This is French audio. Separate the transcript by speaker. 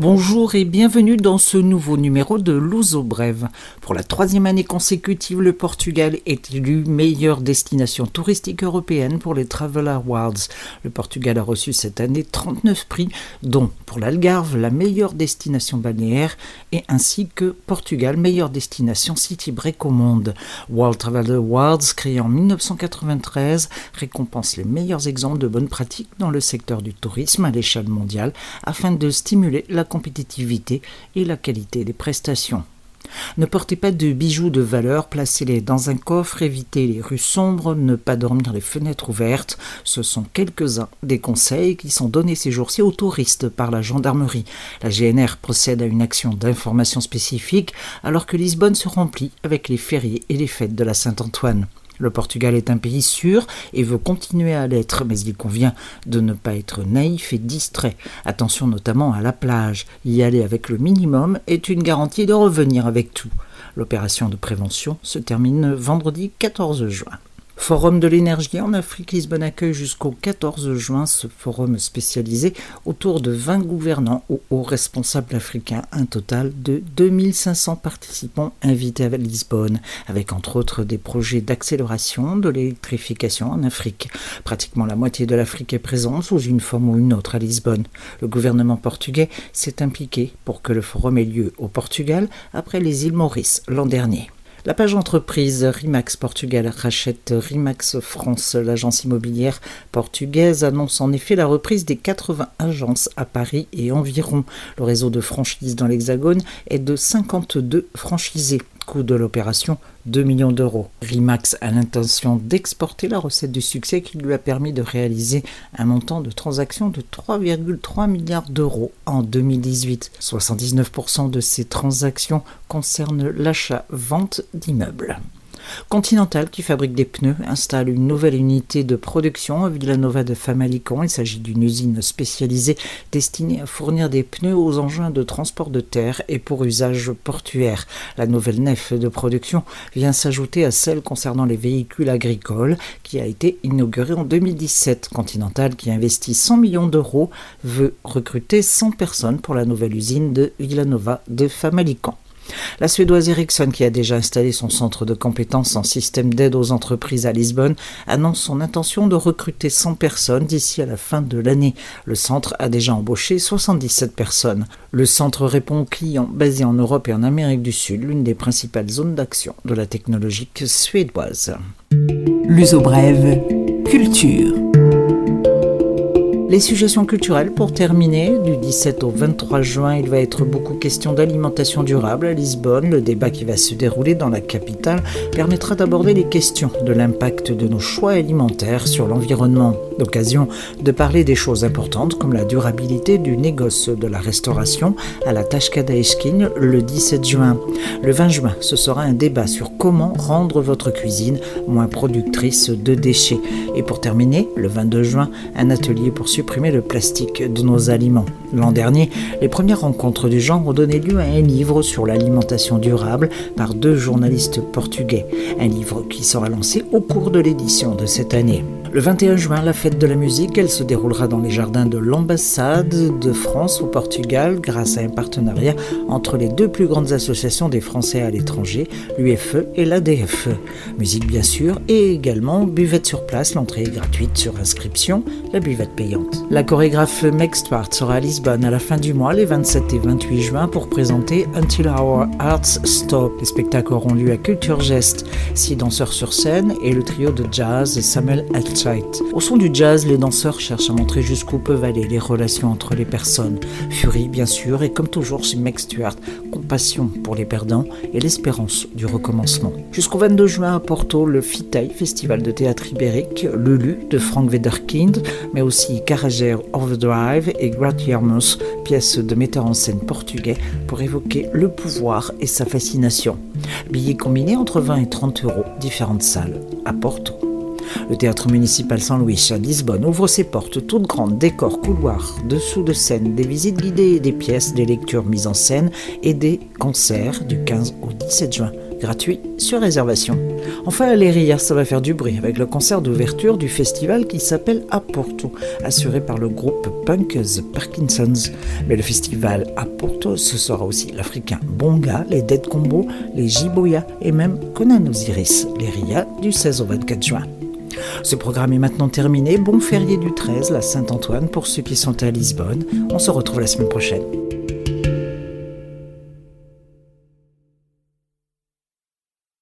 Speaker 1: Bonjour et bienvenue dans ce nouveau numéro de Luso Brève. Pour la troisième année consécutive, le Portugal est élu meilleure destination touristique européenne pour les Travel Awards. Le Portugal a reçu cette année 39 prix, dont pour l'Algarve la meilleure destination balnéaire et ainsi que Portugal meilleure destination city break au monde. World Travel Awards, créé en 1993, récompense les meilleurs exemples de bonnes pratiques dans le secteur du tourisme à l'échelle mondiale afin de stimuler la compétitivité et la qualité des prestations. Ne portez pas de bijoux de valeur, placez-les dans un coffre, évitez les rues sombres, ne pas dormir les fenêtres ouvertes. Ce sont quelques-uns des conseils qui sont donnés ces jours-ci aux touristes par la gendarmerie. La GNR procède à une action d'information spécifique alors que Lisbonne se remplit avec les fériés et les fêtes de la Saint-Antoine. Le Portugal est un pays sûr et veut continuer à l'être, mais il convient de ne pas être naïf et distrait. Attention notamment à la plage. Y aller avec le minimum est une garantie de revenir avec tout. L'opération de prévention se termine vendredi 14 juin. Forum de l'énergie en Afrique, Lisbonne accueille jusqu'au 14 juin ce forum spécialisé autour de 20 gouvernants ou hauts responsables africains, un total de 2500 participants invités à Lisbonne, avec entre autres des projets d'accélération de l'électrification en Afrique. Pratiquement la moitié de l'Afrique est présente sous une forme ou une autre à Lisbonne. Le gouvernement portugais s'est impliqué pour que le forum ait lieu au Portugal après les îles Maurice l'an dernier. La page entreprise Rimax Portugal rachète Rimax France. L'agence immobilière portugaise annonce en effet la reprise des 80 agences à Paris et environ. Le réseau de franchises dans l'Hexagone est de 52 franchisés coût de l'opération 2 millions d'euros. Rimax a l'intention d'exporter la recette du succès qui lui a permis de réaliser un montant de transactions de 3,3 milliards d'euros en 2018. 79% de ces transactions concernent l'achat-vente d'immeubles. Continental, qui fabrique des pneus, installe une nouvelle unité de production à Villanova de Famalicão. Il s'agit d'une usine spécialisée destinée à fournir des pneus aux engins de transport de terre et pour usage portuaire. La nouvelle nef de production vient s'ajouter à celle concernant les véhicules agricoles qui a été inaugurée en 2017. Continental, qui investit 100 millions d'euros, veut recruter 100 personnes pour la nouvelle usine de Villanova de Famalicão. La Suédoise Ericsson, qui a déjà installé son centre de compétences en système d'aide aux entreprises à Lisbonne, annonce son intention de recruter 100 personnes d'ici à la fin de l'année. Le centre a déjà embauché 77 personnes. Le centre répond aux clients basés en Europe et en Amérique du Sud, l'une des principales zones d'action de la technologique suédoise.
Speaker 2: L'uso brève, culture.
Speaker 1: Les suggestions culturelles pour terminer, du 17 au 23 juin, il va être beaucoup question d'alimentation durable à Lisbonne. Le débat qui va se dérouler dans la capitale permettra d'aborder les questions de l'impact de nos choix alimentaires sur l'environnement. L'occasion de parler des choses importantes comme la durabilité du négoce de la restauration à la Tashkada Eskin le 17 juin. Le 20 juin, ce sera un débat sur comment rendre votre cuisine moins productrice de déchets. Et pour terminer, le 22 juin, un atelier pour supprimer le plastique de nos aliments. L'an dernier, les premières rencontres du genre ont donné lieu à un livre sur l'alimentation durable par deux journalistes portugais. Un livre qui sera lancé au cours de l'édition de cette année. Le 21 juin, la fête de la musique, elle se déroulera dans les jardins de l'ambassade de France au Portugal grâce à un partenariat entre les deux plus grandes associations des Français à l'étranger, l'UFE et l'ADFE. Musique bien sûr et également buvette sur place, l'entrée est gratuite sur inscription, la buvette payante. La chorégraphe Meg Stuart sera à Lisbonne à la fin du mois, les 27 et 28 juin, pour présenter Until Our Hearts Stop. Les spectacles auront lieu à Culture Geste, six danseurs sur scène et le trio de jazz Samuel Au son du jazz, les danseurs cherchent à montrer jusqu'où peuvent aller les relations entre les personnes. Furie, bien sûr, et comme toujours chez Meg Stuart, compassion pour les perdants et l'espérance du recommencement. Jusqu'au 22 juin à Porto, le FITAI, Festival de théâtre ibérique, Lulu de Frank Wederkind, mais aussi Carager Overdrive et Gratiarmus, pièces de metteurs en scène portugais pour évoquer le pouvoir et sa fascination. Billets combinés entre 20 et 30 euros, différentes salles à Porto. Le théâtre municipal San Luis à Lisbonne ouvre ses portes toutes grandes, décors, couloirs, dessous de scène, des visites guidées, des pièces, des lectures mises en scène et des concerts du 15 au 17 juin gratuit sur réservation. Enfin, à l'Eria, ça va faire du bruit avec le concert d'ouverture du festival qui s'appelle Aporto, assuré par le groupe punk The Parkinsons. Mais le festival Aporto, ce sera aussi l'Africain Bonga, les Dead Combo, les Jiboya et même Conan Osiris, l'Eria du 16 au 24 juin. Ce programme est maintenant terminé. Bon férié du 13, la Saint-Antoine, pour ceux qui sont à Lisbonne. On se retrouve la semaine prochaine.